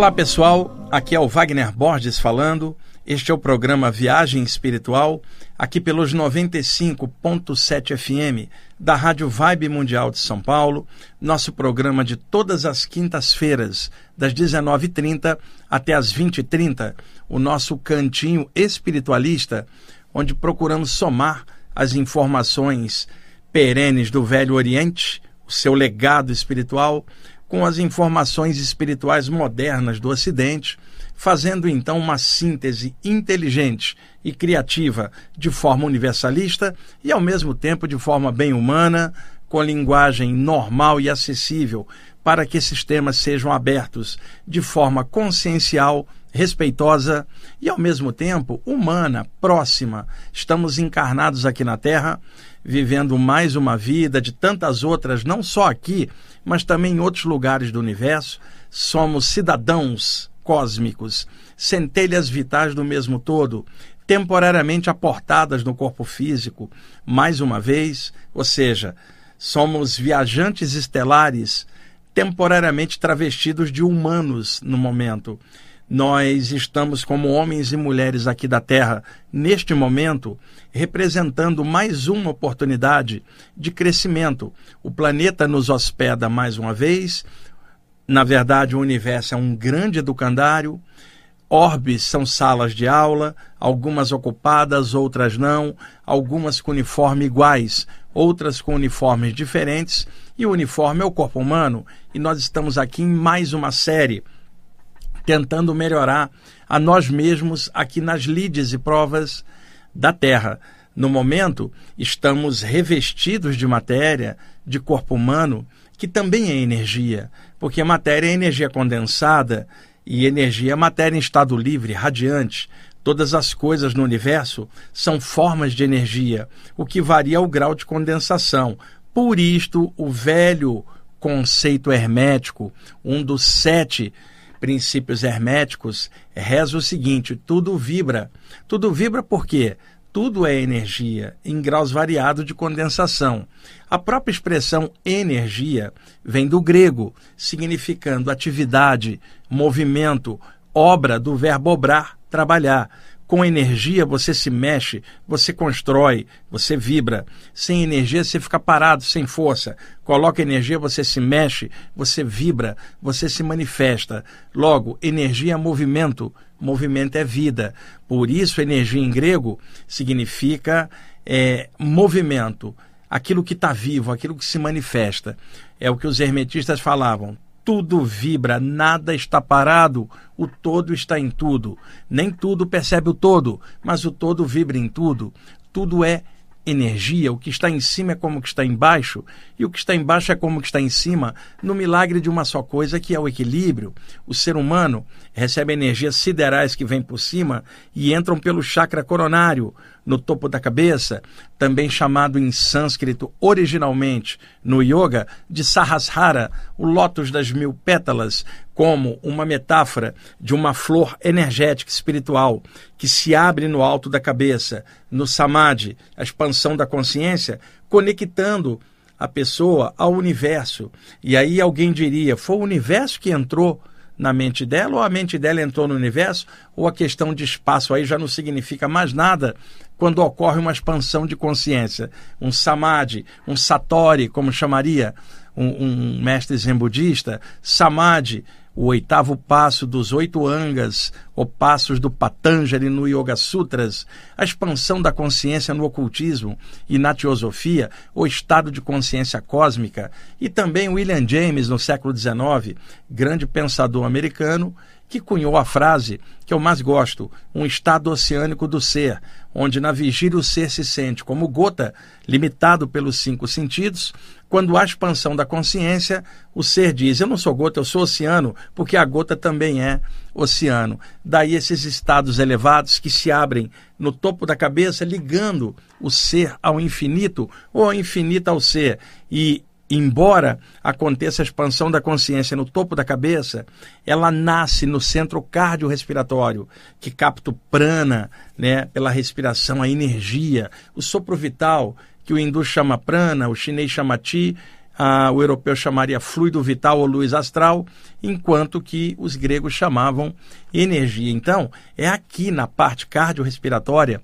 Olá pessoal, aqui é o Wagner Borges falando. Este é o programa Viagem Espiritual, aqui pelos 95.7 FM da Rádio Vibe Mundial de São Paulo, nosso programa de todas as quintas-feiras, das 19h30 até as 20h30, o nosso cantinho espiritualista, onde procuramos somar as informações perenes do Velho Oriente, o seu legado espiritual, com as informações espirituais modernas do Ocidente, fazendo então uma síntese inteligente e criativa de forma universalista e ao mesmo tempo de forma bem humana, com linguagem normal e acessível, para que esses temas sejam abertos de forma consciencial, respeitosa e ao mesmo tempo humana, próxima. Estamos encarnados aqui na Terra vivendo mais uma vida de tantas outras, não só aqui, mas também em outros lugares do universo. Somos cidadãos cósmicos, centelhas vitais do mesmo todo, temporariamente aportadas no corpo físico, mais uma vez, ou seja, somos viajantes estelares temporariamente travestidos de humanos no momento nós estamos como homens e mulheres aqui da Terra, neste momento, representando mais uma oportunidade de crescimento. O planeta nos hospeda mais uma vez. Na verdade, o universo é um grande educandário. Orbes são salas de aula, algumas ocupadas, outras não, algumas com uniforme iguais, outras com uniformes diferentes, e o uniforme é o corpo humano, e nós estamos aqui em mais uma série tentando melhorar a nós mesmos aqui nas lides e provas da Terra. No momento, estamos revestidos de matéria, de corpo humano, que também é energia, porque matéria é energia condensada e energia é matéria em estado livre, radiante. Todas as coisas no universo são formas de energia, o que varia o grau de condensação. Por isto, o velho conceito hermético, um dos sete princípios herméticos, reza o seguinte: tudo vibra. Tudo vibra por quê? Tudo é energia em graus variados de condensação. A própria expressão energia vem do grego, significando atividade, movimento, obra do verbo obrar, trabalhar. Com energia você se mexe, você constrói, você vibra. Sem energia você fica parado, sem força. Coloca energia, você se mexe, você vibra, você se manifesta. Logo, energia é movimento, movimento é vida. Por isso, energia em grego significa é, movimento, aquilo que está vivo, aquilo que se manifesta. É o que os hermetistas falavam tudo vibra, nada está parado, o todo está em tudo. Nem tudo percebe o todo, mas o todo vibra em tudo. Tudo é energia, o que está em cima é como o que está embaixo, e o que está embaixo é como o que está em cima, no milagre de uma só coisa, que é o equilíbrio. O ser humano recebe energias siderais que vêm por cima e entram pelo chakra coronário, no topo da cabeça, também chamado em sânscrito originalmente no yoga de Sahasrara, o lótus das mil pétalas, como uma metáfora de uma flor energética espiritual que se abre no alto da cabeça, no samadhi, a expansão da consciência, conectando a pessoa ao universo. E aí alguém diria: foi o universo que entrou na mente dela, ou a mente dela entrou no universo, ou a questão de espaço aí já não significa mais nada quando ocorre uma expansão de consciência. Um samadhi, um satori, como chamaria um, um mestre zen budista, samadhi, o oitavo passo dos oito angas, ou passos do Patanjali no Yoga Sutras, a expansão da consciência no ocultismo e na teosofia, o estado de consciência cósmica, e também William James, no século XIX, grande pensador americano, que cunhou a frase que eu mais gosto, um estado oceânico do ser, onde na vigília o ser se sente como gota, limitado pelos cinco sentidos, quando há expansão da consciência, o ser diz: Eu não sou gota, eu sou oceano, porque a gota também é oceano. Daí esses estados elevados que se abrem no topo da cabeça, ligando o ser ao infinito ou ao infinito ao ser. E embora aconteça a expansão da consciência no topo da cabeça, ela nasce no centro cardiorrespiratório, que capta o prana, né, pela respiração, a energia, o sopro vital, que o hindu chama prana, o chinês chama ti, ah, o europeu chamaria fluido vital ou luz astral, enquanto que os gregos chamavam energia. Então, é aqui na parte cardiorrespiratória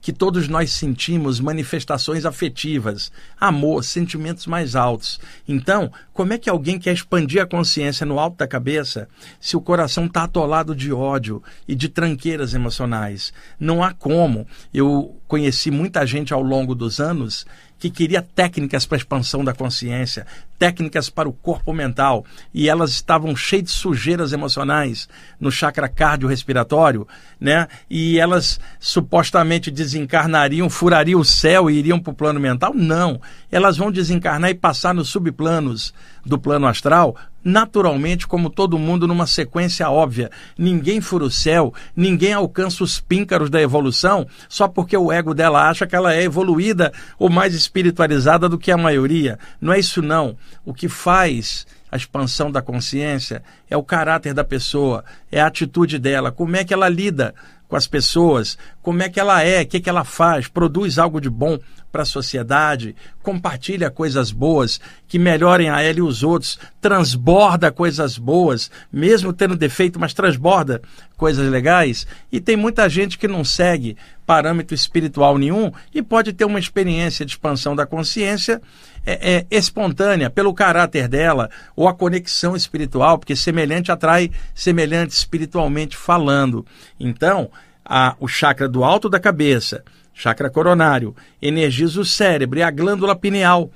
que todos nós sentimos manifestações afetivas, amor, sentimentos mais altos. Então, como é que alguém quer expandir a consciência no alto da cabeça se o coração está atolado de ódio e de tranqueiras emocionais? Não há como. Eu conheci muita gente ao longo dos anos que queria técnicas para a expansão da consciência, técnicas para o corpo mental, e elas estavam cheias de sujeiras emocionais no chakra cardiorrespiratório, né? E elas supostamente desencarnariam, furariam o céu e iriam para o plano mental? Não. Elas vão desencarnar e passar nos subplanos do plano astral naturalmente, como todo mundo, numa sequência óbvia. Ninguém fura o céu, ninguém alcança os píncaros da evolução só porque o ego dela acha que ela é evoluída ou mais espiritualizada do que a maioria. Não é isso, não. O que faz a expansão da consciência é o caráter da pessoa, é a atitude dela, como é que ela lida com as pessoas, como é que ela é, o que, que ela faz, produz algo de bom para a sociedade, compartilha coisas boas que melhorem a ela e os outros, transborda coisas boas, mesmo tendo defeito, mas transborda coisas legais. E tem muita gente que não segue parâmetro espiritual nenhum e pode ter uma experiência de expansão da consciência é, é, espontânea pelo caráter dela ou a conexão espiritual, porque semelhante atrai semelhante espiritualmente falando. Então, a, o chakra do alto da cabeça, chakra coronário, energiza o cérebro e a glândula pineal,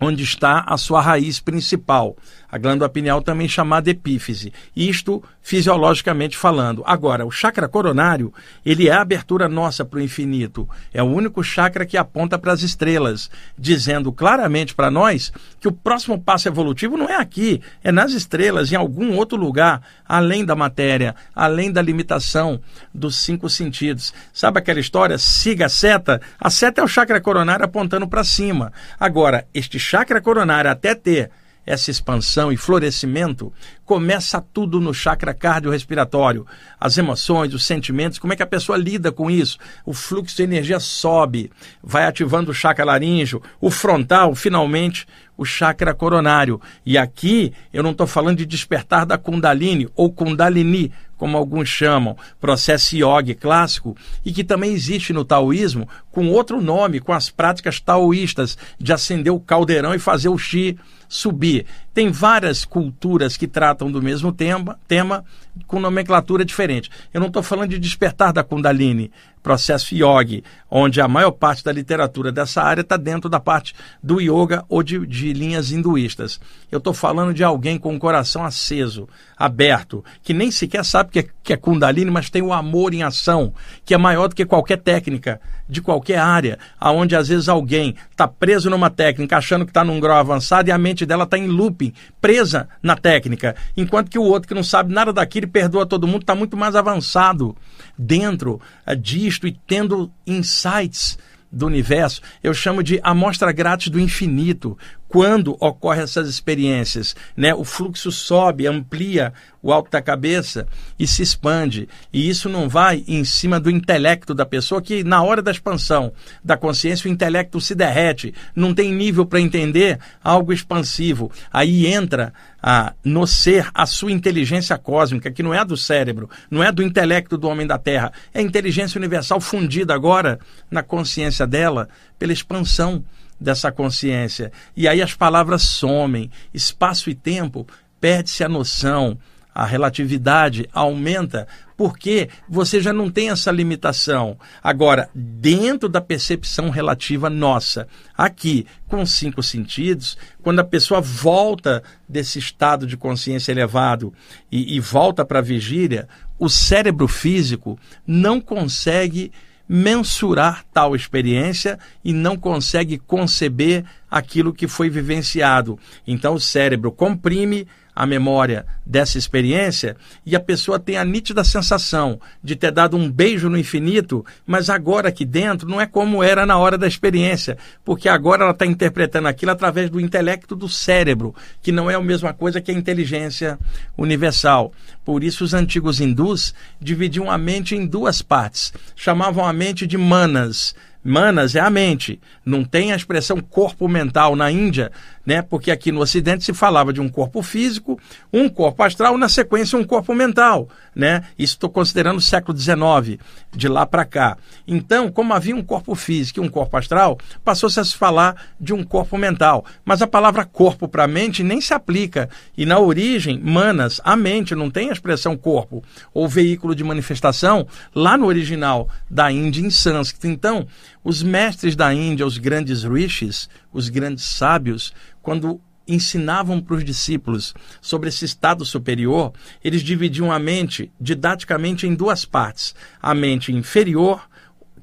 onde está a sua raiz principal a glândula pineal também chamada epífise. Isto fisiologicamente falando. Agora, o chakra coronário, ele é a abertura nossa para o infinito. É o único chakra que aponta para as estrelas, dizendo claramente para nós que o próximo passo evolutivo não é aqui, é nas estrelas, em algum outro lugar, além da matéria, além da limitação dos cinco sentidos. Sabe aquela história? Siga a seta. A seta é o chakra coronário apontando para cima. Agora, este chakra coronário, até ter essa expansão e florescimento, começa tudo no chakra cardiorrespiratório. As emoções, os sentimentos, como é que a pessoa lida com isso? O fluxo de energia sobe, vai ativando o chakra laríngeo, o frontal, finalmente, o chakra coronário. E aqui eu não estou falando de despertar da Kundalini ou Kundalini, como alguns chamam, processo yoga clássico, e que também existe no taoísmo com outro nome, com as práticas taoístas de acender o caldeirão e fazer o chi subir. Tem várias culturas que tratam do mesmo tema, tema com nomenclatura diferente. Eu não estou falando de despertar da Kundalini, processo yogi, onde a maior parte da literatura dessa área está dentro da parte do yoga ou de, de linhas hinduístas. Eu estou falando de alguém com o coração aceso, aberto, que nem sequer sabe que é, que é Kundalini, mas tem o amor em ação, que é maior do que qualquer técnica de qualquer área, aonde às vezes alguém está preso numa técnica, achando que está num grau avançado e a mente dela está em looping, presa na técnica, enquanto que o outro que não sabe nada daquilo e perdoa todo mundo está muito mais avançado dentro uh, disto e tendo insights do universo, eu chamo de amostra grátis do infinito. Quando ocorrem essas experiências, né? o fluxo sobe, amplia o alto da cabeça e se expande. E isso não vai em cima do intelecto da pessoa, que na hora da expansão da consciência o intelecto se derrete, não tem nível para entender algo expansivo. Aí entra a, no ser a sua inteligência cósmica, que não é do cérebro, não é do intelecto do homem da Terra, é a inteligência universal fundida agora na consciência dela pela expansão dessa consciência. E aí as palavras somem, espaço e tempo perde-se a noção, a relatividade aumenta, porque você já não tem essa limitação. Agora, dentro da percepção relativa nossa, aqui, com cinco sentidos, quando a pessoa volta desse estado de consciência elevado e, e volta para a vigília, o cérebro físico não consegue mensurar tal experiência e não consegue conceber aquilo que foi vivenciado. Então o cérebro comprime a memória dessa experiência e a pessoa tem a nítida sensação de ter dado um beijo no infinito, mas agora aqui dentro não é como era na hora da experiência, porque agora ela está interpretando aquilo através do intelecto do cérebro, que não é a mesma coisa que a inteligência universal. Por isso, os antigos hindus dividiam a mente em duas partes, chamavam a mente de manas Manas é a mente. Não tem a expressão corpo mental na Índia, né? Porque aqui no Ocidente se falava de um corpo físico, um corpo astral, na sequência um corpo mental, né? Isso estou considerando o século XIX, de lá para cá. Então, como havia um corpo físico e um corpo astral, passou-se a se falar de um corpo mental. Mas a palavra corpo para mente nem se aplica. E na origem, manas, a mente, não tem a expressão corpo ou veículo de manifestação lá no original da Índia em sânscrito. Então, os mestres da Índia, os grandes rishis, os grandes sábios, quando ensinavam para os discípulos sobre esse estado superior, eles dividiam a mente didaticamente em duas partes: a mente inferior,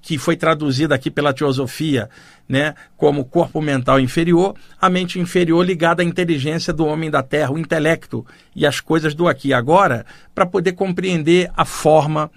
que foi traduzida aqui pela teosofia né, como corpo mental inferior, a mente inferior ligada à inteligência do homem da terra, o intelecto e as coisas do aqui e agora, para poder compreender a forma,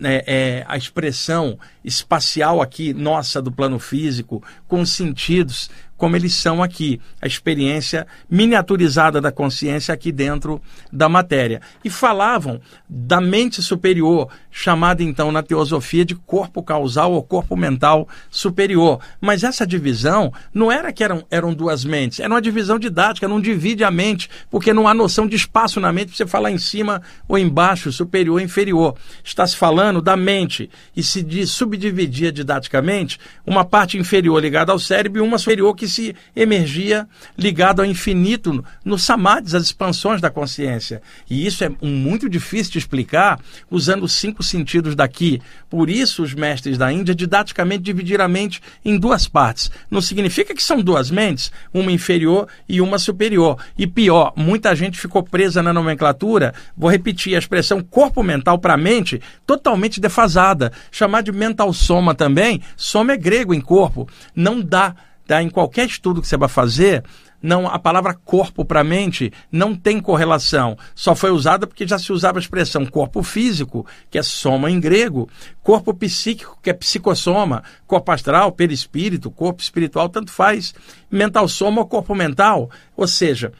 é, é, a expressão espacial aqui nossa do plano físico, com os sentidos, como eles são aqui, a experiência miniaturizada da consciência aqui dentro da matéria. E falavam da mente superior, chamada então na teosofia de corpo causal ou corpo mental superior. Mas essa divisão não era que eram, eram duas mentes, era uma divisão didática, não divide a mente, porque não há noção de espaço na mente para você falar em cima ou embaixo, superior ou inferior. Está se falando da mente e se subdividia didaticamente uma parte inferior ligada ao cérebro e uma superior que se emergia ligado ao infinito, no samadhis, as expansões da consciência. E isso é muito difícil de explicar usando sentidos daqui. Por isso, os mestres da Índia didaticamente dividiram a mente em duas partes. Não significa que são duas mentes, uma inferior e uma superior. E pior, muita gente ficou presa na nomenclatura, vou repetir a expressão corpo mental para mente, totalmente defasada. Chamar de mental soma também, soma é grego em corpo. Não dá Tá? Em qualquer estudo que você vai fazer, não a palavra corpo para mente não tem correlação. Só foi usada porque já se usava a expressão corpo físico, que é soma em grego, corpo psíquico, que é psicossoma, corpo astral, perispírito, corpo espiritual, tanto faz. Mental soma ou corpo mental. Ou seja,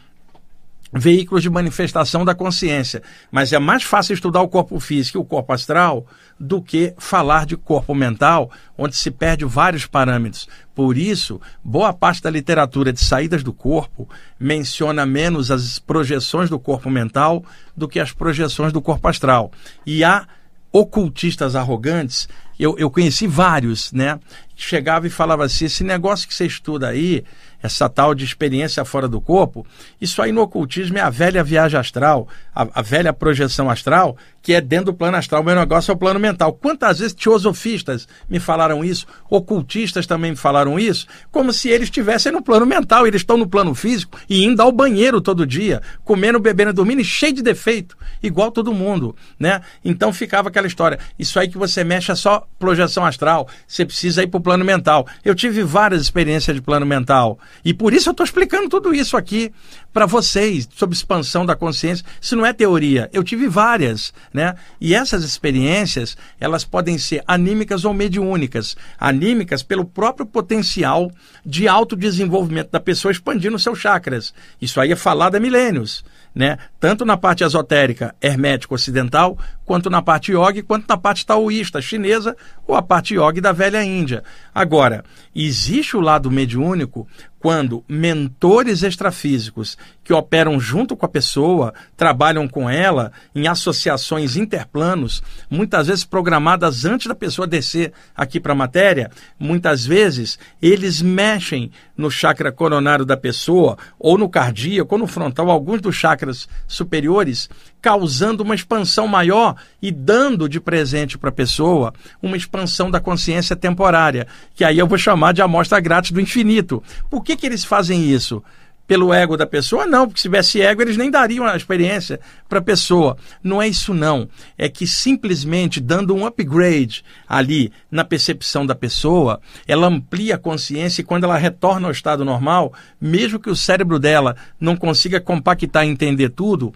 veículos de manifestação da consciência. Mas é mais fácil estudar o corpo físico e o corpo astral do que falar de corpo mental, onde se perde vários parâmetros. Por isso, boa parte da literatura de saídas do corpo menciona menos as projeções do corpo mental do que as projeções do corpo astral. E há ocultistas arrogantes, eu, eu conheci vários, né? Chegava e falava assim: esse negócio que você estuda aí essa tal de experiência fora do corpo, isso aí no ocultismo é a velha viagem astral, a, a velha projeção astral, que é dentro do plano astral. O meu negócio é o plano mental. Quantas vezes teosofistas me falaram isso, ocultistas também me falaram isso, como se eles estivessem no plano mental, eles estão no plano físico e indo ao banheiro todo dia, comendo, bebendo, dormindo, cheio de defeito, igual todo mundo, né? Então ficava aquela história, isso aí que você mexe é só projeção astral, você precisa ir para o plano mental. Eu tive várias experiências de plano mental, e por isso eu estou explicando tudo isso aqui para vocês, sobre expansão da consciência. Isso não é teoria, eu tive várias, né? E essas experiências, elas podem ser anímicas ou mediúnicas. Anímicas pelo próprio potencial de autodesenvolvimento da pessoa expandindo seus chakras. Isso aí é falado há milênios né? Tanto na parte esotérica hermética ocidental, quanto na parte yoga, quanto na parte taoísta chinesa ou a parte yoga da velha Índia. Agora, existe o lado mediúnico quando mentores extrafísicos que operam junto com a pessoa, trabalham com ela em associações interplanos, muitas vezes programadas antes da pessoa descer aqui para a matéria, muitas vezes eles mexem no chakra coronário da pessoa, ou no cardíaco, ou no frontal, alguns dos chakras superiores, causando uma expansão maior e dando de presente para a pessoa uma expansão da consciência temporária, que aí eu vou chamar de amostra grátis do infinito. Por que, que eles fazem isso? Pelo ego da pessoa? Não, porque se tivesse ego, eles nem dariam a experiência para a pessoa. Não é isso, não. É que simplesmente dando um upgrade ali na percepção da pessoa, ela amplia a consciência e quando ela retorna ao estado normal, mesmo que o cérebro dela não consiga compactar e entender tudo,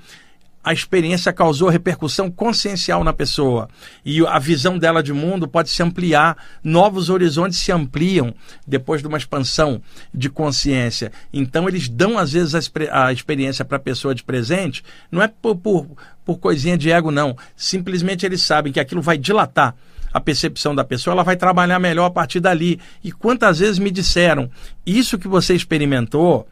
a experiência causou repercussão consciencial na pessoa e a visão dela de mundo pode se ampliar, novos horizontes se ampliam depois de uma expansão de consciência. Então, eles dão, às vezes, a, a experiência para a pessoa de presente, não é por, por, por coisinha de ego, não. Simplesmente eles sabem que aquilo vai dilatar a percepção da pessoa, ela vai trabalhar melhor a partir dali. E quantas vezes me disseram, isso que você experimentou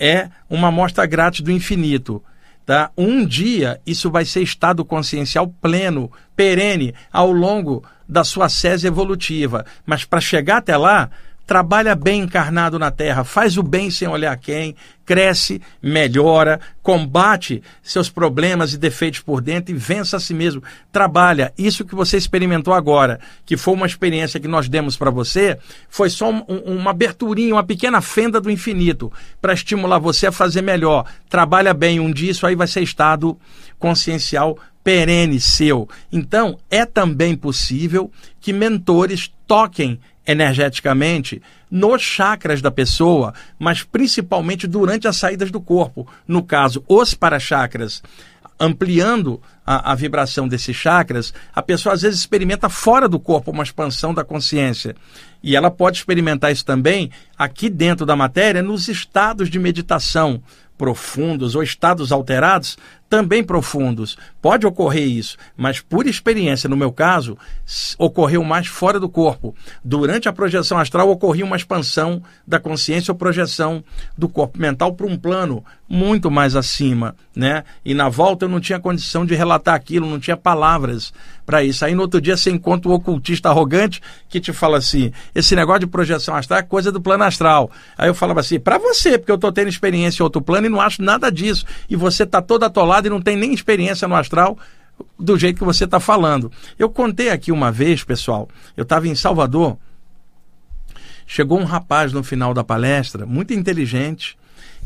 é uma amostra grátis do infinito. Tá? Um dia isso vai ser estado consciencial pleno, perene, ao longo da sua sese evolutiva. Mas para chegar até lá, trabalha bem encarnado na terra, faz o bem sem olhar quem, cresce, melhora, combate seus problemas e defeitos por dentro e vença a si mesmo. Trabalha. Isso que você experimentou agora, que foi uma experiência que nós demos para você, foi só um, uma aberturinha, uma pequena fenda do infinito para estimular você a fazer melhor. Trabalha bem um dia, isso aí vai ser estado consciencial perene seu. Então, é também possível que mentores toquem energeticamente nos chakras da pessoa, mas principalmente durante as saídas do corpo. No caso, os para-chakras. Ampliando a, a, vibração desses chakras, a pessoa às vezes experimenta fora do corpo uma expansão da consciência. E ela pode experimentar isso também aqui dentro da matéria, nos estados de meditação profundos ou estados alterados também profundos. Pode ocorrer isso, mas por experiência, no meu caso, ocorreu mais fora do corpo. Durante a projeção astral ocorria uma expansão da consciência ou projeção do corpo mental para um plano muito mais acima, né? E na volta eu não tinha condição de relatar aquilo, não tinha palavras para isso. Aí no outro dia você encontra o ocultista arrogante que te fala assim: esse negócio de projeção astral é coisa do plano astral. Aí eu falava assim: para você, porque eu estou tendo experiência em outro plano e não acho nada disso. E você está todo atolado e não tem nem experiência no astral do jeito que você está falando. Eu contei aqui uma vez, pessoal, eu estava em Salvador. Chegou um rapaz no final da palestra, muito inteligente,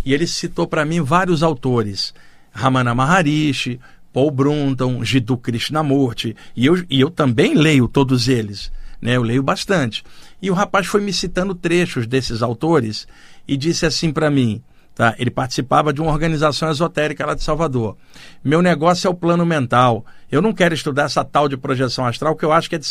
e ele citou para mim vários autores. Ramana Maharishi, Paul Brunton, Jiddu Krishnamurti, e eu, e eu também leio todos eles, né? eu leio bastante. E o rapaz foi me citando trechos desses autores e disse assim para mim, tá? ele participava de uma organização esotérica lá de Salvador. Meu negócio é o plano mental, eu não quero estudar essa tal de projeção astral, que eu acho que é de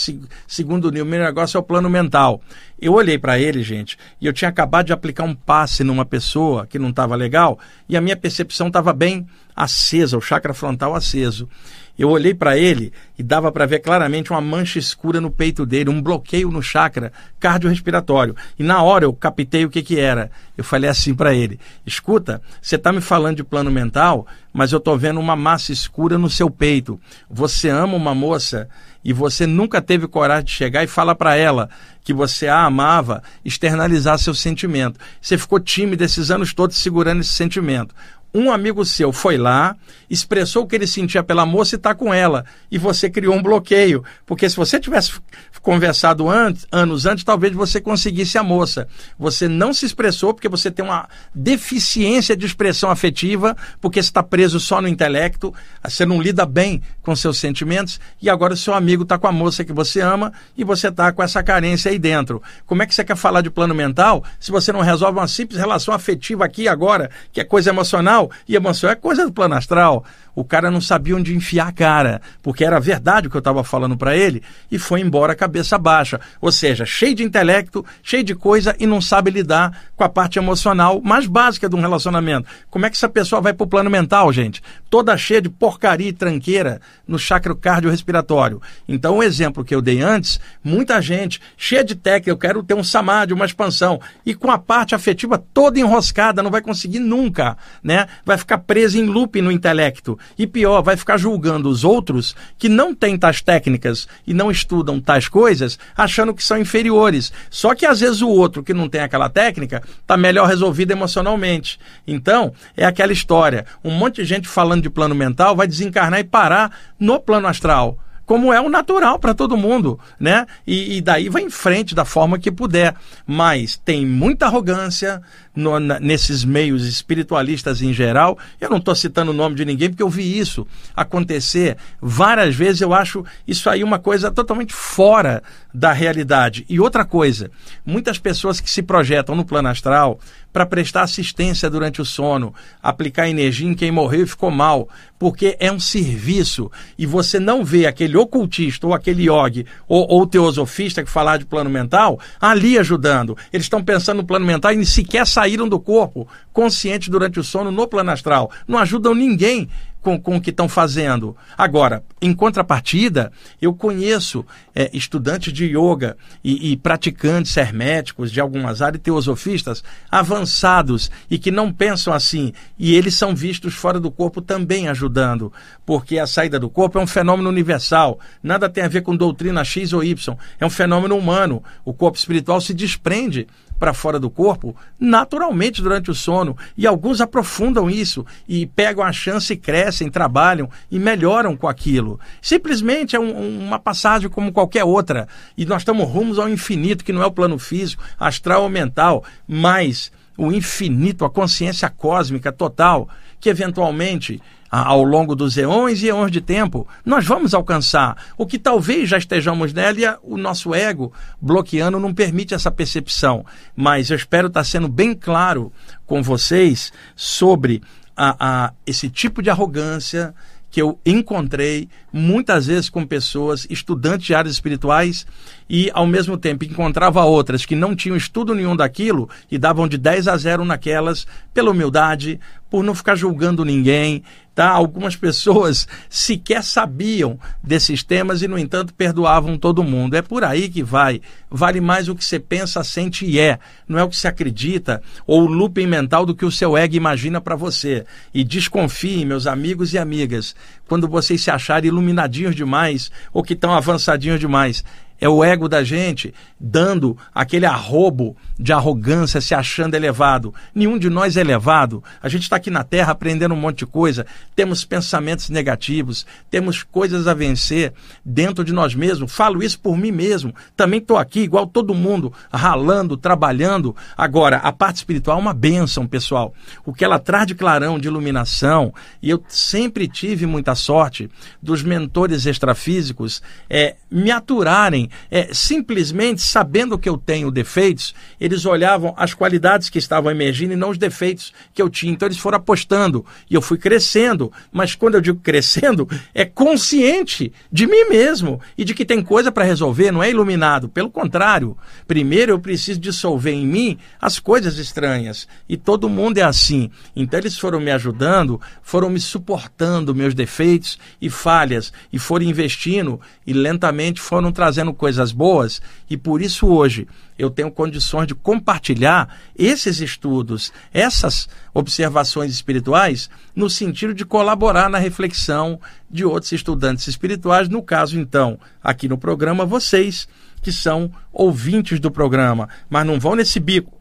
segundo nível. Meu negócio é o plano mental. Eu olhei para ele, gente, e eu tinha acabado de aplicar um passe numa pessoa que não estava legal, e a minha percepção estava bem acesa, o chakra frontal aceso. Eu olhei para ele e dava para ver claramente uma mancha escura no peito dele, um bloqueio no chakra cardiorrespiratório. E na hora eu captei o que, que era. Eu falei assim para ele: escuta, você está me falando de plano mental, mas eu estou vendo uma massa escura no seu peito. Você ama uma moça e você nunca teve coragem de chegar e falar para ela que você a amava, externalizar seu sentimento. Você ficou tímido esses anos todos segurando esse sentimento um amigo seu foi lá, expressou o que ele sentia pela moça e está com ela. E você criou um bloqueio. Porque se você tivesse conversado antes, anos antes, talvez você conseguisse a moça. Você não se expressou porque você tem uma deficiência de expressão afetiva, porque está preso só no intelecto, você não lida bem com seus sentimentos, e agora seu amigo está com a moça que você ama e você está com essa carência aí dentro. Como é que você quer falar de plano mental se você não resolve uma simples relação afetiva aqui e agora, que é coisa emocional? E emoção é coisa do plano astral. O cara não sabia onde enfiar a cara, porque era verdade o que eu estava falando para ele, e foi embora cabeça baixa. Ou seja, cheio de intelecto, cheio de coisa e não sabe lidar com a parte emocional mais básica de um relacionamento. Como é que essa pessoa vai para o plano mental, gente? Toda cheia de porcaria e tranqueira no chakra cardiorrespiratório. Então, o exemplo que eu dei antes, muita gente cheia de técnica, eu quero ter um samadhi, uma expansão, e com a parte afetiva toda enroscada, não vai conseguir nunca, né? Vai ficar preso em loop no intelecto. E pior, vai ficar julgando os outros que não têm tais técnicas e não estudam tais coisas, achando que são inferiores. Só que às vezes o outro que não tem aquela técnica está melhor resolvido emocionalmente. Então, é aquela história. Um monte de gente falando de plano mental vai desencarnar e parar no plano astral como é o natural para todo mundo, né? E, e, daí vai em frente da forma que puder. Mas tem muita arrogância, no, na, nesses meios espiritualistas em geral. Eu não estou citando o nome de ninguém porque eu vi isso acontecer várias vezes. Eu acho isso aí uma coisa totalmente fora da realidade. E outra coisa, muitas pessoas que se projetam no plano astral para prestar assistência durante o sono, aplicar energia em quem morreu e ficou mal, porque é um serviço e você não vê aquele ocultista ou aquele yogi ou, ou teosofista que falar de plano mental ali ajudando. Eles estão pensando no plano mental e sequer saíram do corpo consciente durante o sono no plano astral. Não ajudam ninguém com, com o que estão fazendo. Agora, em contrapartida, eu conheço é, estudantes de yoga e, e, praticantes herméticos de algumas áreas, teosofistas, avançados e que não pensam assim. E eles são vistos fora do corpo também ajudando, porque a saída do corpo é um fenômeno universal. Nada tem a ver com doutrina X ou Y. É um fenômeno humano. O corpo espiritual se desprende para fora do corpo naturalmente durante o sono. E alguns aprofundam isso e pegam a chance e crescem, trabalham e melhoram com aquilo. Simplesmente é um, uma passagem como qualquer outra. E nós estamos rumos ao infinito, que não é o plano físico, astral ou mental, mas o infinito, a consciência cósmica total, que eventualmente ao longo dos eões e eões de tempo, nós vamos alcançar o que talvez já estejamos nela e o nosso ego bloqueando não permite essa percepção. Mas eu espero estar sendo bem claro com vocês sobre a, a, esse tipo de arrogância que eu encontrei muitas vezes com pessoas, estudantes de áreas espirituais, e ao mesmo tempo encontrava outras que não tinham estudo nenhum daquilo e davam de 10 a 0 naquelas, pela humildade, por não ficar julgando ninguém, tá? Algumas pessoas sequer sabiam desses temas e, no entanto, perdoavam todo mundo. É por aí que vai. Vale mais o que você pensa, sente e é. Não é o que se acredita ou o looping mental do que o seu ego imagina para você. E desconfie, meus amigos e amigas, quando vocês se acharem iluminadinhos demais ou que estão avançadinhos demais. É o ego da gente dando aquele arrobo de arrogância, se achando elevado. Nenhum de nós é elevado. A gente está aqui na Terra aprendendo um monte de coisa. Temos pensamentos negativos, temos coisas a vencer dentro de nós mesmos. Falo isso por mim mesmo. Também estou aqui, igual todo mundo, ralando, trabalhando. Agora, a parte espiritual é uma bênção, pessoal. O que ela traz de clarão, de iluminação, e eu sempre tive muita sorte dos mentores extrafísicos é, me aturarem é, simplesmente sabendo que eu tenho defeitos, eles olhavam as qualidades que estavam emergindo e não os defeitos que eu tinha. Então eles foram apostando e eu fui crescendo. Mas quando eu digo crescendo, é consciente de mim mesmo e de que tem coisa para resolver, não é iluminado. Pelo contrário, primeiro eu preciso dissolver em mim as coisas estranhas. E todo mundo é assim. Então eles foram me ajudando, foram me suportando meus defeitos e falhas e foram investindo e lentamente foram trazendo coisas boas e por isso hoje eu tenho condições de compartilhar esses estudos, essas observações espirituais, no sentido de colaborar na reflexão de outros estudantes espirituais, no caso, então, aqui no programa, vocês que são ouvintes do programa, mas não vão nesse bico.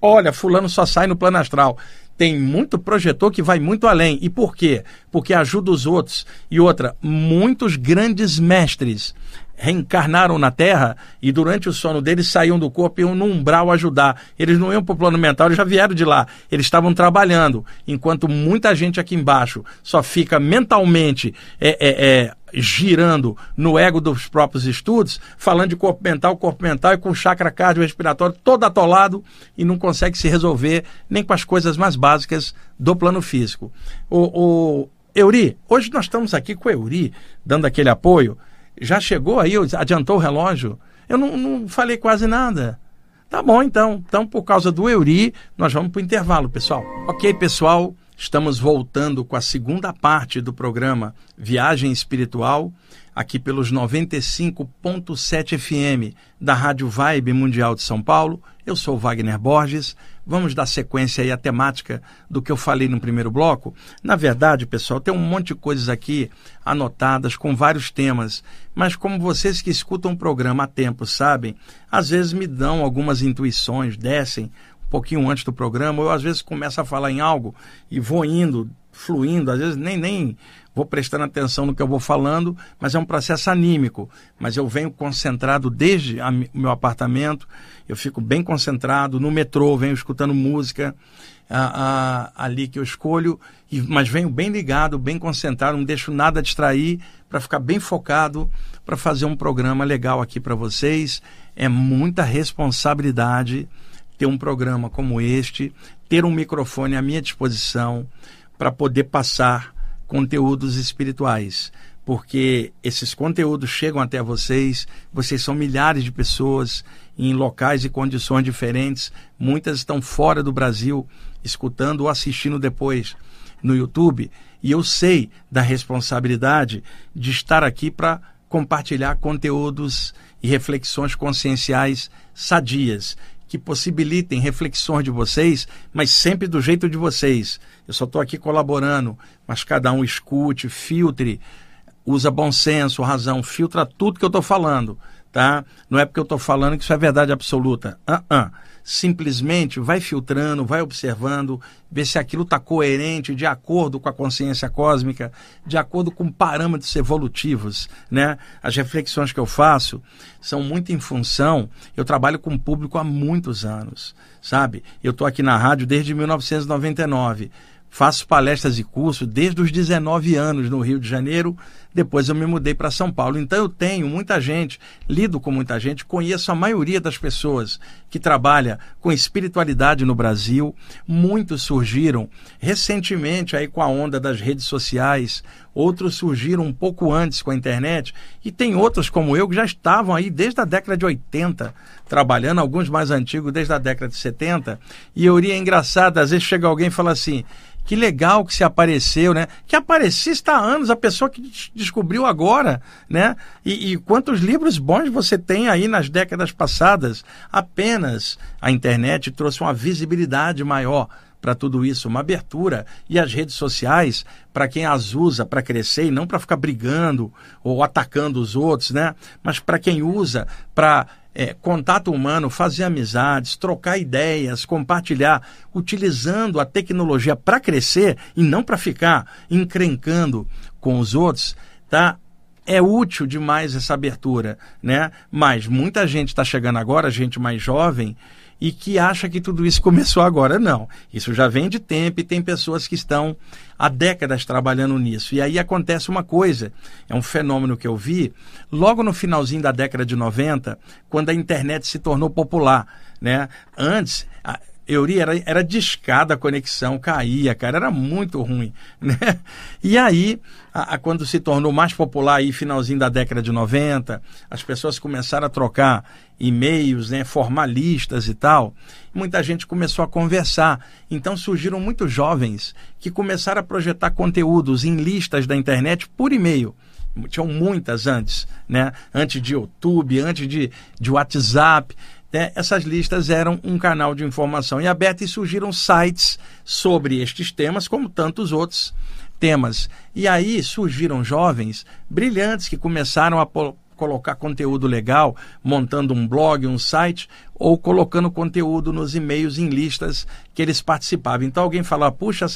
Olha, fulano só sai no plano astral tem muito projetor que vai muito além. E por quê? Porque ajuda os outros. E outra, muitos grandes mestres reencarnaram na Terra e durante o sono deles saíam do corpo e iam no umbral ajudar. Eles não iam para o plano mental, eles já vieram de lá. Eles estavam trabalhando, enquanto muita gente aqui embaixo só fica mentalmente é, é, é, girando no ego dos próprios estudos, falando de corpo mental, corpo mental e com chakra cardiorrespiratório todo atolado e não consegue se resolver nem com as coisas mais básicas do plano físico. O, o Euri, hoje nós estamos aqui com o Euri, dando aquele apoio. Já chegou aí, adiantou o relógio? Eu não, não falei quase nada. Tá bom, então. Então, por causa do Euri, nós vamos para o intervalo, pessoal. Ok, pessoal, estamos voltando com a segunda parte do programa Viagem Espiritual aqui pelos 95.7 FM da Rádio Vibe Mundial de São Paulo. Eu sou Wagner Borges. Vamos dar sequência aí à temática do que eu falei no primeiro bloco. Na verdade, pessoal, tem um monte de coisas aqui anotadas com vários temas, mas como vocês que escutam o programa há tempo sabem, às vezes me dão algumas intuições, descem pouquinho antes do programa, eu às vezes começo a falar em algo e vou indo, fluindo, às vezes nem nem vou prestando atenção no que eu vou falando, mas é um processo anímico. Mas eu venho concentrado desde o meu apartamento, eu fico bem concentrado, no metrô, venho escutando música a, a, ali que eu escolho, e, mas venho bem ligado, bem concentrado, não deixo nada distrair, para ficar bem focado, para fazer um programa legal aqui para vocês. É muita responsabilidade ter um programa como este, ter um microfone à minha disposição para poder passar conteúdos espirituais, porque esses conteúdos chegam até vocês, vocês são milhares de pessoas em locais e condições diferentes, muitas estão fora do Brasil, escutando ou assistindo depois no YouTube, E eu sei da responsabilidade de estar aqui para compartilhar conteúdos e reflexões conscienciais sadias que possibilitem reflexões de vocês, mas sempre do jeito de vocês. Eu só estou aqui colaborando, mas cada um escute, filtre, usa bom senso, razão, filtra tudo que eu estou falando, tá? Não é porque eu estou falando que isso é verdade absoluta. Uh -uh simplesmente vai filtrando, vai observando, ver se aquilo está coerente, de acordo com a consciência cósmica, de acordo com parâmetros evolutivos. Né? As reflexões que eu faço são muito em função. Eu trabalho com o público há muitos anos, sabe? Eu estou aqui na rádio desde 1999. Faço palestras e cursos desde os 19 anos no Rio de Janeiro. Depois eu me mudei para São Paulo. Então eu tenho muita gente, lido com muita gente, conheço a maioria das pessoas que trabalha com espiritualidade no Brasil. Muitos surgiram recentemente aí com a onda das redes sociais, outros surgiram um pouco antes com a internet, e tem outros como eu que já estavam aí desde a década de 80 trabalhando, alguns mais antigos desde a década de 70. E eu iria engraçado, às vezes chega alguém e fala assim: que legal que se apareceu, né? Que aparecia está há anos, a pessoa que descobriu agora, né? E, e, quantos livros bons você tem aí nas décadas passadas? Apenas a internet trouxe uma visibilidade maior para tudo isso, uma abertura. E as redes sociais, para quem as usa para crescer e não para ficar brigando ou atacando os outros, né? Mas para quem usa para é, contato humano, fazer amizades, trocar ideias, compartilhar, utilizando a tecnologia para crescer e não para ficar encrencando com os outros, tá? É útil demais essa abertura, né? Mas muita gente está chegando agora, gente mais jovem, e que acha que tudo isso começou agora. Não, isso já vem de tempo e tem pessoas que estão há décadas trabalhando nisso. E aí acontece uma coisa, é um fenômeno que eu vi logo no finalzinho da década de 90, quando a internet se tornou popular. Né? Antes, Euri era, era discada a conexão, caía, cara, era muito ruim. Né? E aí, a, a, quando se tornou mais popular aí, finalzinho da década de 90, as pessoas começaram a trocar e-mails, né, formalistas e tal, muita gente começou a conversar. Então surgiram muitos jovens que começaram a projetar conteúdos em listas da internet por e-mail tinham muitas antes, né? Antes de YouTube, antes de, de WhatsApp né, essas listas eram um canal de informação em aberto e surgiram sites sobre estes temas, como tantos outros temas. E aí surgiram jovens brilhantes que começaram a colocar conteúdo legal, montando um blog, um site, ou colocando conteúdo nos e-mails em listas que eles participavam. Então alguém fala, puxa,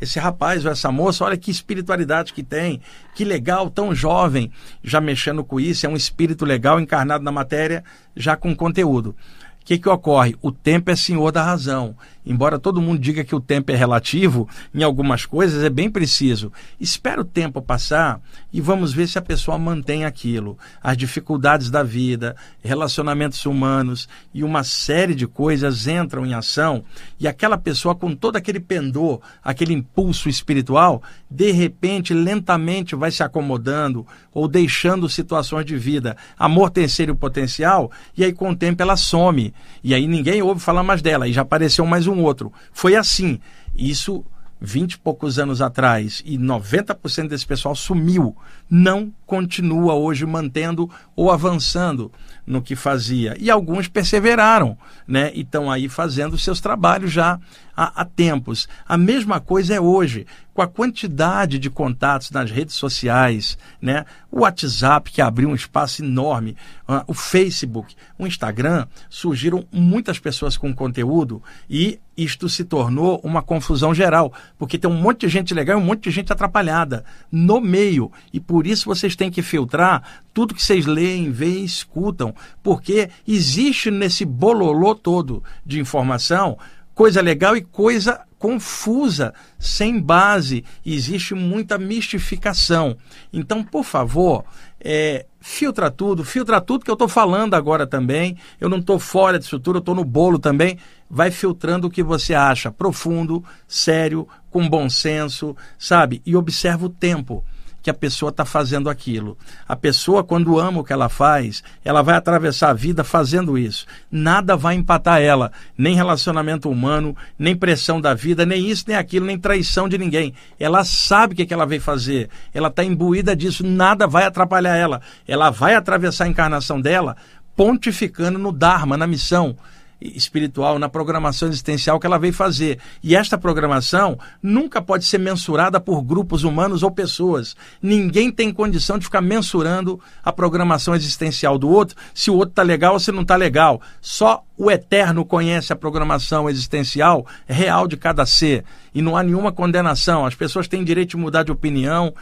esse rapaz ou essa moça, olha que espiritualidade que tem, que legal, tão jovem, já mexendo com isso, é um espírito legal encarnado na matéria, já com conteúdo. O que, que ocorre? O tempo é senhor da razão. Embora todo mundo diga que o tempo é relativo, em algumas coisas é bem preciso. Espera o tempo passar e vamos ver se a pessoa mantém aquilo. As dificuldades da vida, relacionamentos humanos e uma série de coisas entram em ação e aquela pessoa, com todo aquele pendor, aquele impulso espiritual, de repente, lentamente vai se acomodando ou deixando situações de vida amortecer o potencial e aí com o tempo ela some. E aí ninguém ouve falar mais dela e já apareceu mais um outro. Foi assim. Isso 20 e poucos anos atrás e 90% desse pessoal sumiu, não continua hoje mantendo ou avançando no que fazia. E alguns perseveraram, né? E estão aí fazendo seus trabalhos já há, há tempos. A mesma coisa é hoje, com a quantidade de contatos nas redes sociais, né? O WhatsApp, que abriu um espaço enorme, uh, o Facebook, o Instagram, surgiram muitas pessoas com conteúdo e isto se tornou uma confusão geral, porque tem um monte de gente legal e um monte de gente atrapalhada no meio. E por isso vocês têm que filtrar tudo que vocês leem, veem, escutam, porque existe nesse bololô todo de informação coisa legal e coisa confusa, sem base. Existe muita mistificação. Então, por favor, é, filtra tudo, filtra tudo que eu estou falando agora também. Eu não estou fora disso tudo, eu estou no bolo também. Vai filtrando o que você acha profundo, sério, com bom senso, sabe? E observa o tempo. Que a pessoa está fazendo aquilo. A pessoa, quando ama o que ela faz, ela vai atravessar a vida fazendo isso. Nada vai empatar ela, nem relacionamento humano, nem pressão da vida, nem isso, nem aquilo, nem traição de ninguém. Ela sabe o que, é que ela veio fazer, ela está imbuída disso, nada vai atrapalhar ela. Ela vai atravessar a encarnação dela pontificando no Dharma, na missão espiritual, na programação existencial que ela veio fazer. E esta programação nunca pode ser mensurada por grupos humanos ou pessoas. Ninguém tem condição de ficar mensurando a programação existencial do outro, se o outro está legal ou se não está legal. Só o Eterno conhece a programação existencial real de cada ser e não há nenhuma condenação. As pessoas têm direito de mudar de opinião.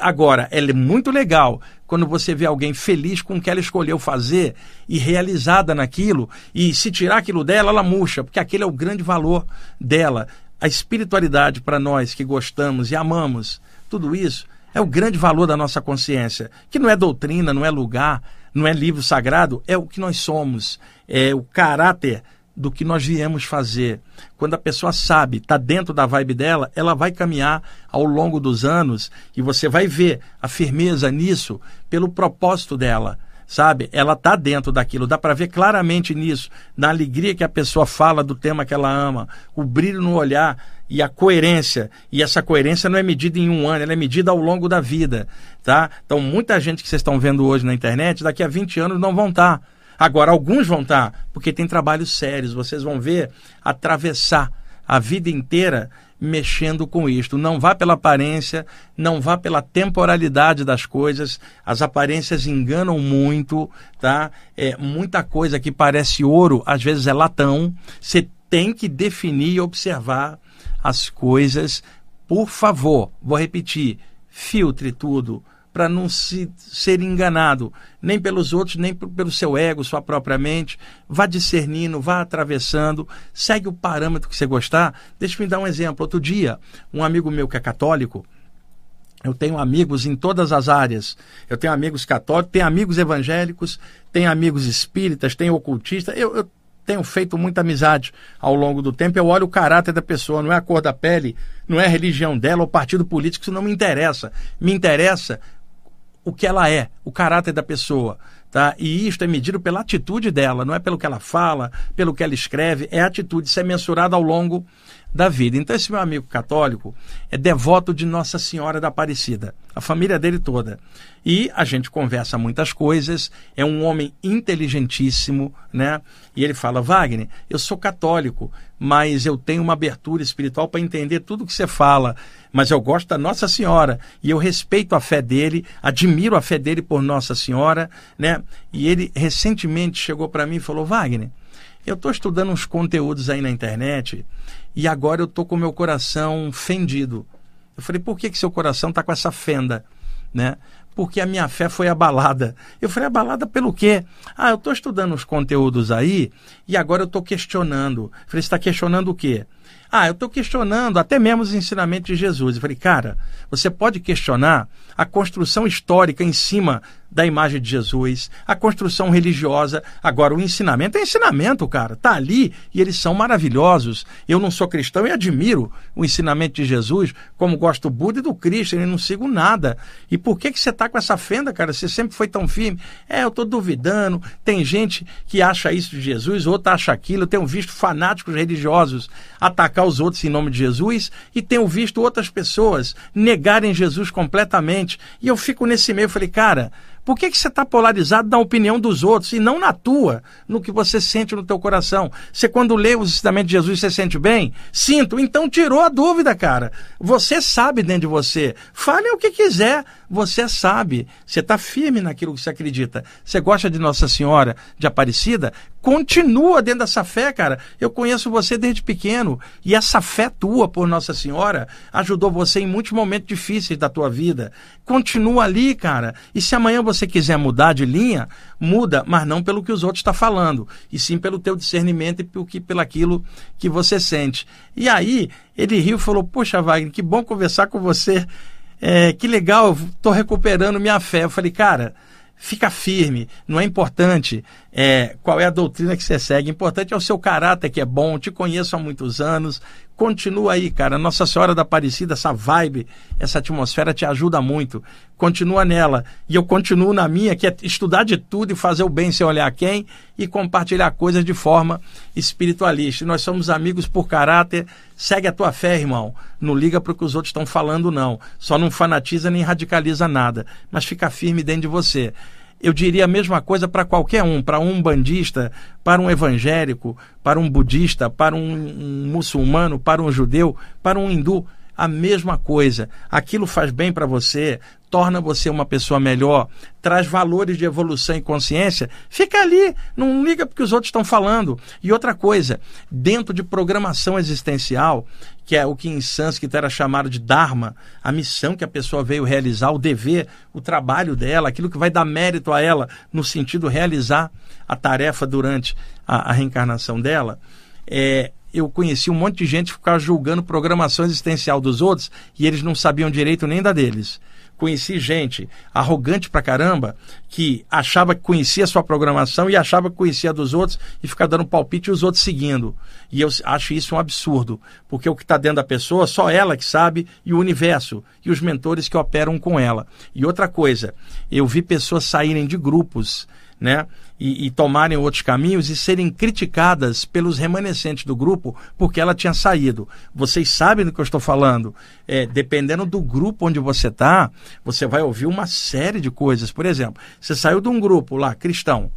Agora, é muito legal quando você vê alguém feliz com o que ela escolheu fazer e realizada naquilo, e se tirar aquilo dela, ela murcha, porque aquele é o grande valor dela. A espiritualidade para nós que gostamos e amamos, tudo isso é o grande valor da nossa consciência, que não é doutrina, não é lugar, não é livro sagrado, é o que nós somos, é o caráter do que nós viemos fazer. Quando a pessoa sabe, está dentro da vibe dela, ela vai caminhar ao longo dos anos e você vai ver a firmeza nisso pelo propósito dela. Sabe? Ela está dentro daquilo, dá para ver claramente nisso, na alegria que a pessoa fala do tema que ela ama, o brilho no olhar e a coerência. E essa coerência não é medida em um ano, ela é medida ao longo da vida. Tá? Então, muita gente que vocês estão vendo hoje na internet, daqui a 20 anos não vão estar. Tá Agora, alguns vão estar, tá, porque tem trabalhos sérios, vocês vão ver atravessar a vida inteira mexendo com isto. Não vá pela aparência, não vá pela temporalidade das coisas. As aparências enganam muito, tá? É muita coisa que parece ouro, às vezes é latão. Você tem que definir e observar as coisas. Por favor, vou repetir, filtre tudo para não se ser enganado, nem pelos outros, nem pelo seu ego, sua própria mente. Vá discernindo, vá atravessando, segue o parâmetro que você gostar. Deixa eu me dar um exemplo. Outro dia, um amigo meu que é católico, eu tenho amigos em todas as áreas. Eu tenho amigos católicos, tenho amigos evangélicos, tenho amigos espíritas, tenho ocultistas. Eu, eu tenho feito muita amizade ao longo do tempo. Eu olho o caráter da pessoa, não é a cor da pele, não é a religião dela ou partido político, isso não me interessa. Me interessa o que ela é, o caráter da pessoa. Tá? E isto é medido pela atitude dela, não é pelo que ela fala, pelo que ela escreve, é atitude, isso é mensurado ao longo da vida. Então, esse meu amigo católico é devoto de Nossa Senhora da Aparecida, a família dele toda. E a gente conversa muitas coisas, é um homem inteligentíssimo, né? E ele fala: Wagner, eu sou católico, mas eu tenho uma abertura espiritual para entender tudo que você fala. Mas eu gosto da Nossa Senhora e eu respeito a fé dele, admiro a fé dele por Nossa Senhora, né? E ele recentemente chegou para mim e falou: Wagner, eu estou estudando uns conteúdos aí na internet e agora eu estou com meu coração fendido. Eu falei, por que, que seu coração está com essa fenda? Né? Porque a minha fé foi abalada. Eu falei, abalada pelo quê? Ah, eu estou estudando os conteúdos aí e agora eu estou questionando. Eu falei, você está questionando o quê? Ah, eu estou questionando até mesmo os ensinamentos de Jesus. Eu falei, cara, você pode questionar a construção histórica em cima da imagem de Jesus, a construção religiosa. Agora, o ensinamento é ensinamento, cara. Tá ali e eles são maravilhosos. Eu não sou cristão e admiro o ensinamento de Jesus, como gosto do Buda e do Cristo, e não sigo nada. E por que, que você tá com essa fenda, cara? Você sempre foi tão firme. É, eu tô duvidando. Tem gente que acha isso de Jesus, outra acha aquilo. Eu tenho visto fanáticos religiosos atacar os outros em nome de Jesus e tenho visto outras pessoas negarem Jesus completamente. E eu fico nesse meio, eu falei, cara, por que, que você está polarizado na opinião dos outros e não na tua, no que você sente no teu coração? Você, quando lê os ensinamentos de Jesus, você sente bem? Sinto. Então tirou a dúvida, cara. Você sabe dentro de você. Fale o que quiser. Você sabe. Você está firme naquilo que você acredita. Você gosta de Nossa Senhora de Aparecida? Continua dentro dessa fé, cara. Eu conheço você desde pequeno. E essa fé tua por Nossa Senhora ajudou você em muitos momentos difíceis da tua vida. Continua ali, cara. E se amanhã você quiser mudar de linha, muda, mas não pelo que os outros estão tá falando, e sim pelo teu discernimento e pelo, que, pelo aquilo que você sente. E aí, ele riu e falou: Poxa, Wagner, que bom conversar com você. É, que legal, estou recuperando minha fé. Eu falei, cara fica firme. Não é importante é, qual é a doutrina que você segue. Importante é o seu caráter, que é bom. Te conheço há muitos anos, Continua aí, cara. Nossa Senhora da Aparecida, essa vibe, essa atmosfera te ajuda muito. Continua nela. E eu continuo na minha, que é estudar de tudo e fazer o bem sem olhar quem e compartilhar coisas de forma espiritualista. nós somos amigos por caráter. Segue a tua fé, irmão. Não liga para o que os outros estão falando, não. Só não fanatiza nem radicaliza nada. Mas fica firme dentro de você eu diria a mesma coisa para qualquer um, para um bandista, para um evangélico, para um budista, para um, um muçulmano, para um judeu, para um hindu a mesma coisa. Aquilo faz bem para você, torna você uma pessoa melhor, traz valores de evolução e consciência, fica ali, não liga porque os outros estão falando. E outra coisa, dentro de programação existencial, que é o que em sânscrito era chamado de Dharma, a missão que a pessoa veio realizar, o dever, o trabalho dela, aquilo que vai dar mérito a ela no sentido de realizar a tarefa durante a, a reencarnação dela, é, eu conheci um monte de gente ficava julgando programação existencial dos outros e eles não sabiam direito nem da deles. Conheci gente arrogante pra caramba que achava que conhecia a sua programação e achava que conhecia a dos outros e ficava dando palpite e os outros seguindo. E eu acho isso um absurdo, porque o que está dentro da pessoa, só ela que sabe e o universo e os mentores que operam com ela. E outra coisa, eu vi pessoas saírem de grupos né? E, e, tomarem outros caminhos e serem criticadas pelos remanescentes do grupo porque ela tinha saído. Vocês sabem do que eu estou falando. É, dependendo do grupo onde você está, você vai ouvir uma série de coisas. Por exemplo, você saiu de um grupo lá, cristão.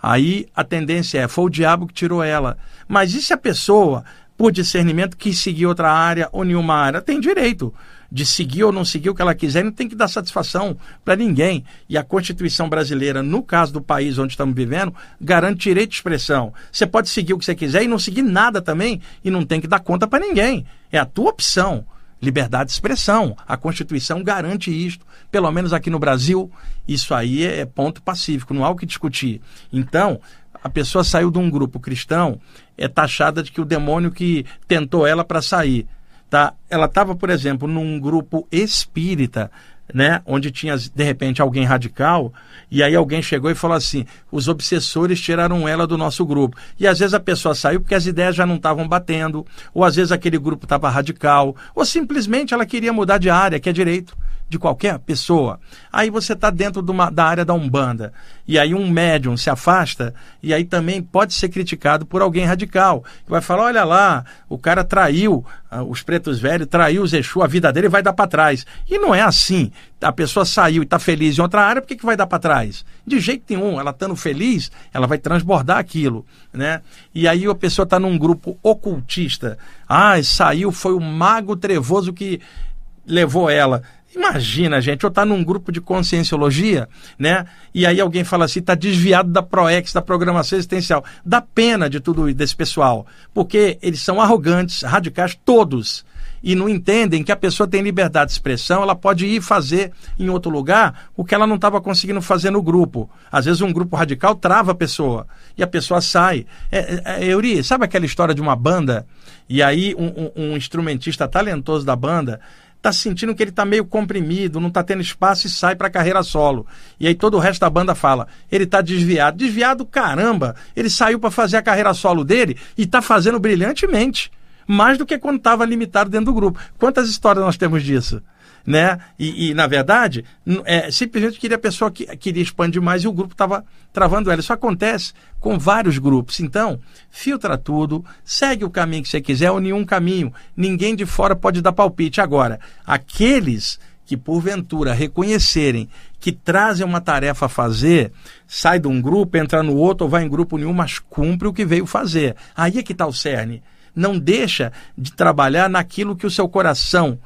Aí a tendência é, foi o diabo que tirou ela. Mas e se a pessoa, por discernimento, quis seguir outra área ou nenhuma área? Tem direito de seguir ou não seguir o que ela quiser, não tem que dar satisfação para ninguém. E a Constituição brasileira, no caso do país onde estamos vivendo, garante direito de expressão. Você pode seguir o que você quiser e não seguir nada também, e não tem que dar conta para ninguém. É a tua opção. Liberdade de expressão. A Constituição garante isto. Pelo menos aqui no Brasil, isso aí é ponto pacífico, não há o que discutir. Então, a pessoa saiu de um grupo cristão, é taxada de que o demônio que tentou ela para sair tá? Ela estava, por exemplo, num grupo espírita, né, onde tinha de repente alguém radical, e aí alguém chegou e falou assim: os obsessores tiraram ela do nosso grupo. E às vezes a pessoa saiu porque as ideias já não estavam batendo, ou às vezes aquele grupo estava radical, ou simplesmente ela queria mudar de área, que é direito de qualquer pessoa. Aí você está dentro de uma, da área da Umbanda. E aí um médium se afasta e aí também pode ser criticado por alguém radical. Que vai falar, olha lá, o cara traiu uh, os pretos velhos, traiu os Exu, a vida dele vai dar para trás. E não é assim. A pessoa saiu e está feliz em outra área, por que, que vai dar para trás? De jeito nenhum. Ela estando feliz, ela vai transbordar aquilo. Né? E aí a pessoa está num grupo ocultista. Ah, saiu, foi o mago trevoso que levou ela. Imagina, gente, eu estar tá num grupo de conscienciologia, né? E aí alguém fala assim, está desviado da ProEx, da programação existencial. Dá pena de tudo desse pessoal, porque eles são arrogantes, radicais, todos. E não entendem que a pessoa tem liberdade de expressão, ela pode ir fazer em outro lugar o que ela não estava conseguindo fazer no grupo. Às vezes um grupo radical trava a pessoa e a pessoa sai. É, é, é Euri, sabe aquela história de uma banda? E aí um, um, um instrumentista talentoso da banda está sentindo que ele está meio comprimido, não está tendo espaço e sai para carreira solo. E aí todo o resto da banda fala, ele está desviado. Desviado, caramba! Ele saiu para fazer a carreira solo dele e está fazendo brilhantemente. Mais do que quando estava limitado dentro do grupo. Quantas histórias nós temos disso? Né? E, e, na verdade, é, simplesmente queria a pessoa que queria expandir mais e o grupo estava travando ela. Isso acontece com vários grupos. Então, filtra tudo, segue o caminho que você quiser ou nenhum caminho. Ninguém de fora pode dar palpite. Agora, aqueles que porventura reconhecerem que trazem uma tarefa a fazer, sai de um grupo, entra no outro ou vai em grupo nenhum, mas cumpre o que veio fazer. Aí é que está o cerne. Não deixa de trabalhar naquilo que o seu coração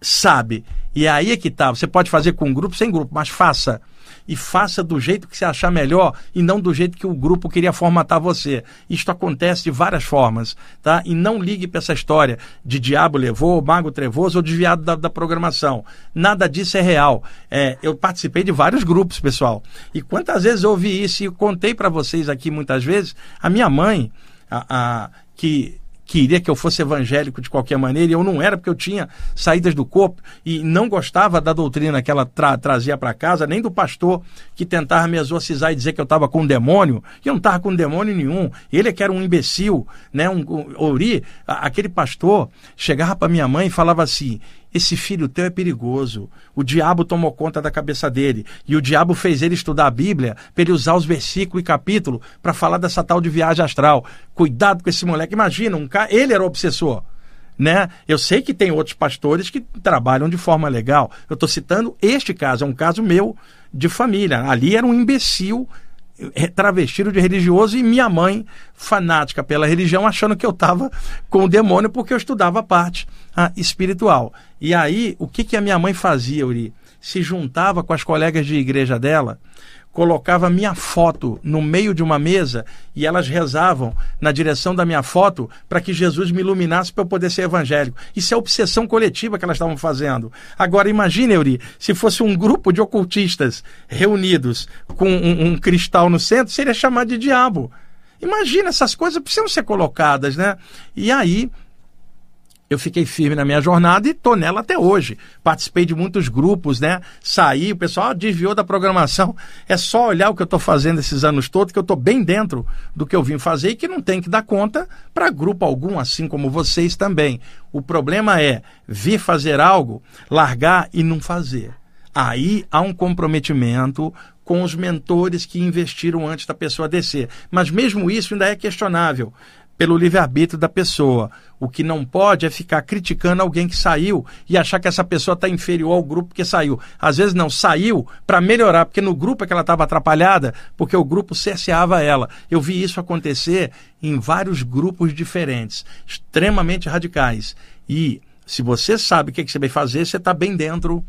sabe. E é aí é que tá. Você pode fazer com grupo, sem grupo, mas faça. E faça do jeito que você achar melhor e não do jeito que o grupo queria formatar você. Isto acontece de várias formas, tá? E não ligue para essa história de diabo levou, mago trevoso ou desviado da, da programação. Nada disso é real. É, eu participei de vários grupos, pessoal. E quantas vezes eu ouvi isso e contei para vocês aqui muitas vezes. A minha mãe, a, a que queria que eu fosse evangélico de qualquer maneira, e eu não era porque eu tinha saídas do corpo e não gostava da doutrina que ela tra trazia para casa, nem do pastor que tentava me exorcizar e dizer que eu estava com um demônio, que eu não estava com demônio nenhum. Ele é que era um imbecil, né? Um, um, Ori, aquele pastor chegava para minha mãe e falava assim: esse filho teu é perigoso. O diabo tomou conta da cabeça dele. E o diabo fez ele estudar a Bíblia para ele usar os versículos e capítulo para falar dessa tal de viagem astral. Cuidado com esse moleque. Imagina, um cara, ele era obsessor. Né? Eu sei que tem outros pastores que trabalham de forma legal. Eu estou citando este caso, é um caso meu de família. Ali era um imbecil travestido de religioso e minha mãe fanática pela religião achando que eu estava com o demônio porque eu estudava a parte ah, espiritual. E aí, o que, que a minha mãe fazia, Uri? Se juntava com as colegas de igreja dela colocava minha foto no meio de uma mesa e elas rezavam na direção da minha foto para que Jesus me iluminasse para eu poder ser evangélico. Isso é obsessão coletiva que elas estavam fazendo. Agora imagine, Euri, se fosse um grupo de ocultistas reunidos com um, um cristal no centro, seria chamado de diabo. Imagina, essas coisas precisam ser colocadas, né? E aí eu fiquei firme na minha jornada e estou nela até hoje. Participei de muitos grupos, né? Saí, o pessoal desviou da programação. É só olhar o que eu estou fazendo esses anos todos, que eu estou bem dentro do que eu vim fazer e que não tem que dar conta para grupo algum, assim como vocês também. O problema é vir fazer algo, largar e não fazer. Aí há um comprometimento com os mentores que investiram antes da pessoa descer. Mas mesmo isso ainda é questionável pelo livre-arbítrio da pessoa. O que não pode é ficar criticando alguém que saiu e achar que essa pessoa está inferior ao grupo que saiu. Às vezes não, saiu para melhorar, porque no grupo é que ela estava atrapalhada, porque o grupo cerceava ela. Eu vi isso acontecer em vários grupos diferentes, extremamente radicais. E se você sabe o que, é que você vai fazer, você está bem dentro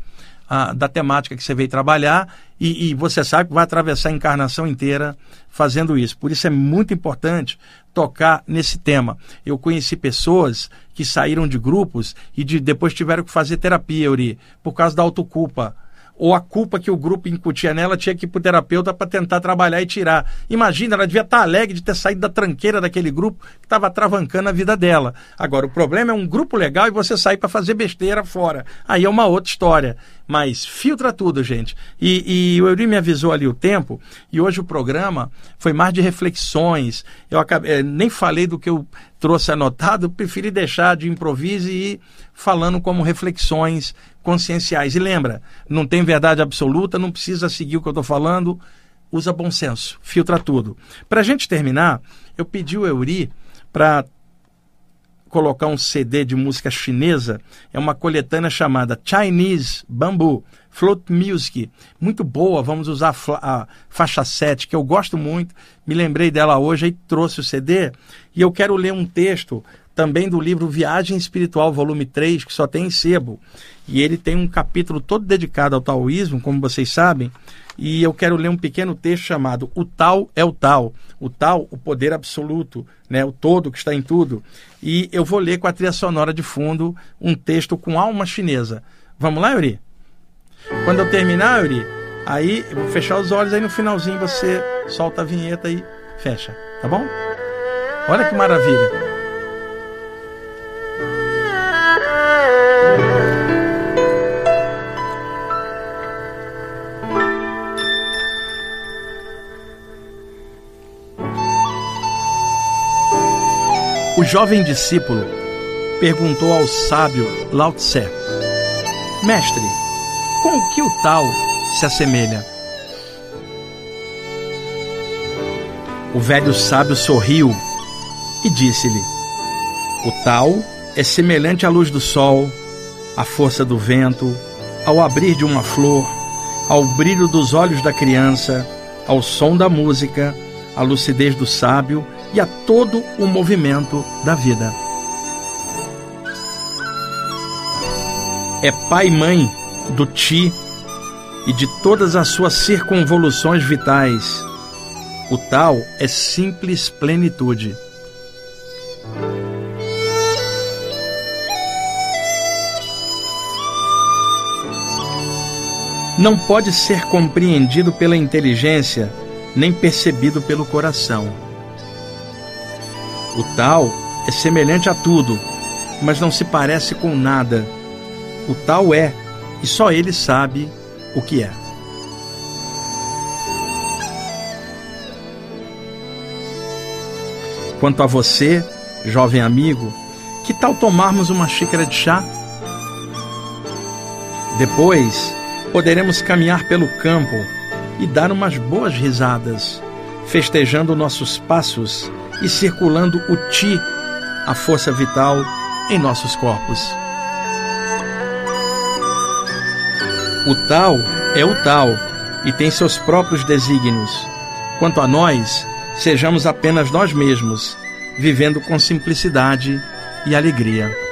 ah, da temática que você veio trabalhar e, e, você sabe que vai atravessar a encarnação inteira fazendo isso. Por isso é muito importante tocar nesse tema. Eu conheci pessoas que saíram de grupos e de, depois tiveram que fazer terapia, Yuri, por causa da autoculpa ou a culpa que o grupo incutia nela tinha que ir para o terapeuta para tentar trabalhar e tirar. Imagina, ela devia estar tá alegre de ter saído da tranqueira daquele grupo que estava travancando a vida dela. Agora, o problema é um grupo legal e você sair para fazer besteira fora. Aí é uma outra história. Mas filtra tudo, gente. E, e o Euri me avisou ali o tempo, e hoje o programa foi mais de reflexões. Eu acabei, eh, nem falei do que eu trouxe anotado, preferi deixar de improviso e ir falando como reflexões conscienciais. E lembra, não tem verdade absoluta, não precisa seguir o que eu estou falando, usa bom senso, filtra tudo. Para a gente terminar, eu pedi o Euri para colocar um CD de música chinesa, é uma coletânea chamada Chinese Bamboo Float Music, muito boa, vamos usar a faixa 7, que eu gosto muito, me lembrei dela hoje e trouxe o CD, e eu quero ler um texto também do livro Viagem Espiritual, volume 3, que só tem em sebo. E ele tem um capítulo todo dedicado ao taoísmo, como vocês sabem. E eu quero ler um pequeno texto chamado O Tal é o Tal. O Tal, o poder absoluto, né? o todo que está em tudo. E eu vou ler com a trilha sonora de fundo um texto com alma chinesa. Vamos lá, Yuri? Quando eu terminar, Yuri, aí eu vou fechar os olhos, aí no finalzinho você solta a vinheta e fecha, tá bom? Olha que maravilha. O jovem discípulo perguntou ao sábio Lao Tse: Mestre, com que o tal se assemelha? O velho sábio sorriu e disse-lhe: O tal é semelhante à luz do sol, à força do vento, ao abrir de uma flor, ao brilho dos olhos da criança, ao som da música, à lucidez do sábio e a todo o movimento da vida. É pai e mãe do Ti e de todas as suas circunvoluções vitais. O tal é simples plenitude. Não pode ser compreendido pela inteligência, nem percebido pelo coração o tal é semelhante a tudo, mas não se parece com nada. O tal é, e só ele sabe o que é. Quanto a você, jovem amigo, que tal tomarmos uma xícara de chá? Depois, poderemos caminhar pelo campo e dar umas boas risadas, festejando nossos passos e circulando o Ti, a força vital, em nossos corpos. O tal é o tal e tem seus próprios desígnios. Quanto a nós, sejamos apenas nós mesmos, vivendo com simplicidade e alegria.